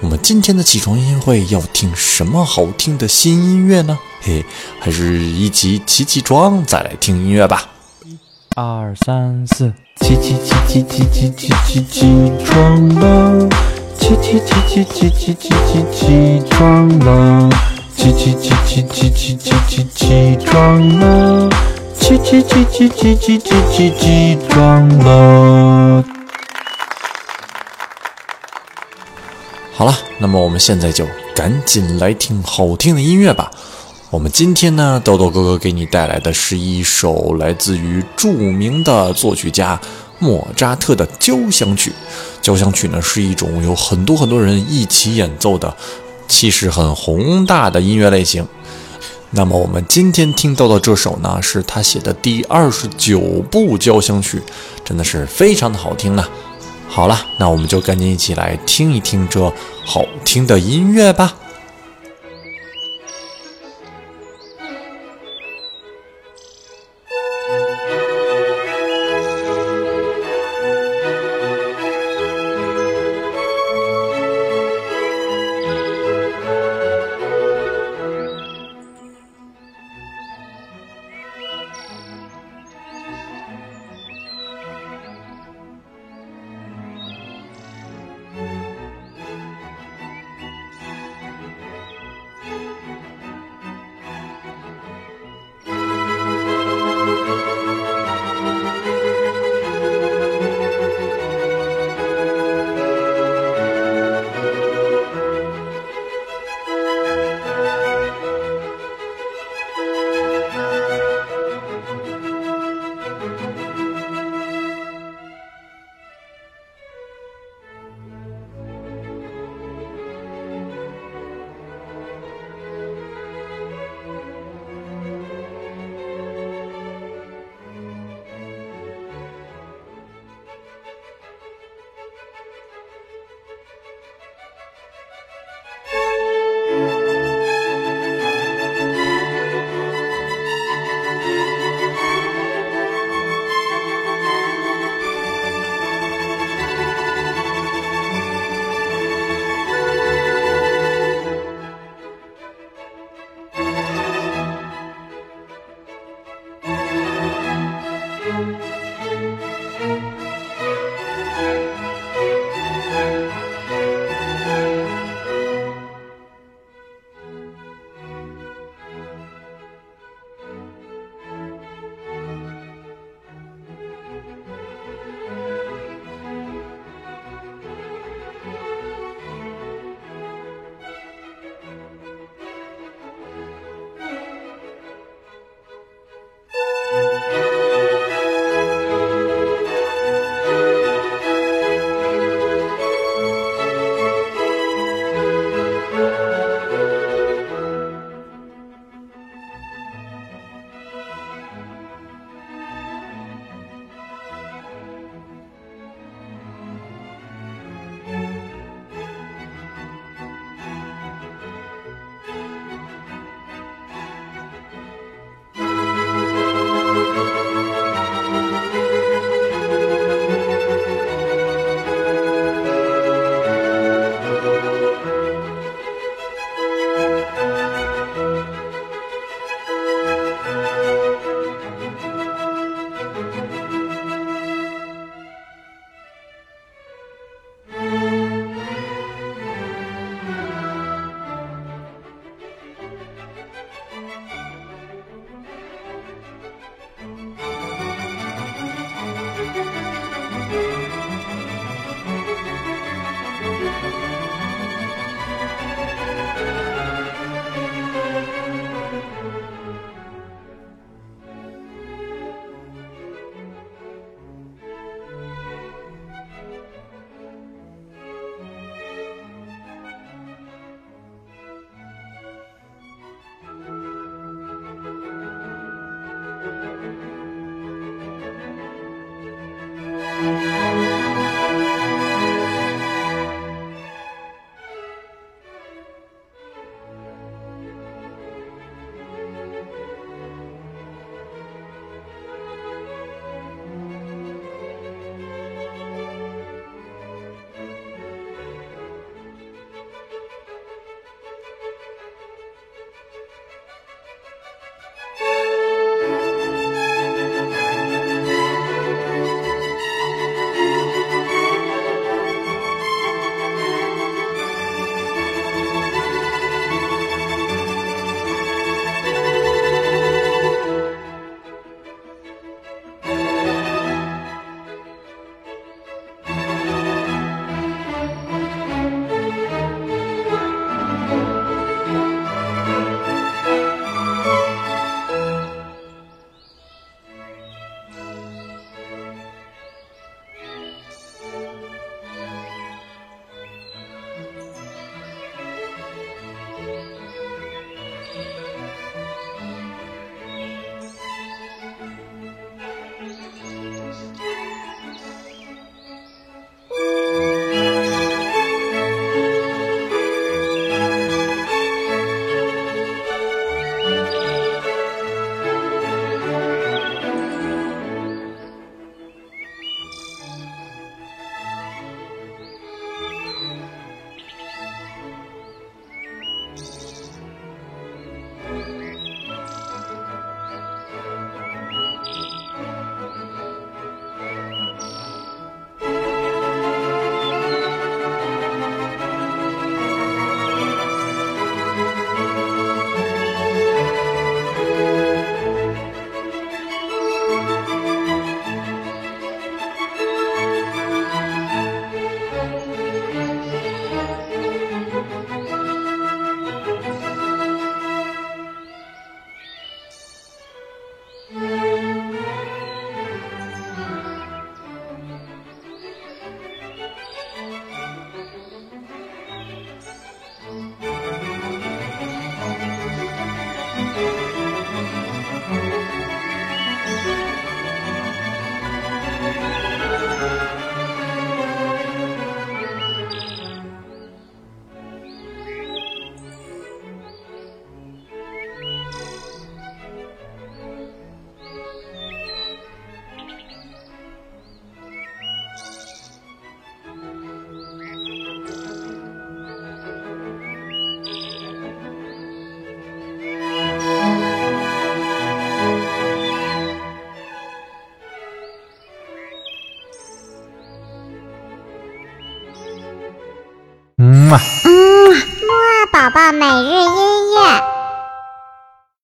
我们今天的起床音乐会要听什么好听的新音乐呢？嘿，还是一起起起床再来听音乐吧。二三四，起起起起起起起起起床了，起起起起起起起起起床了，起起起起起起起起起床了，起起起起起起起起起床了。好了，那么我们现在就赶紧来听好听的音乐吧。我们今天呢，豆豆哥哥给你带来的是一首来自于著名的作曲家莫扎特的交响曲。交响曲呢，是一种有很多很多人一起演奏的，气势很宏大的音乐类型。那么我们今天听到的这首呢，是他写的第二十九部交响曲，真的是非常的好听呢。好了，那我们就赶紧一起来听一听这好听的音乐吧。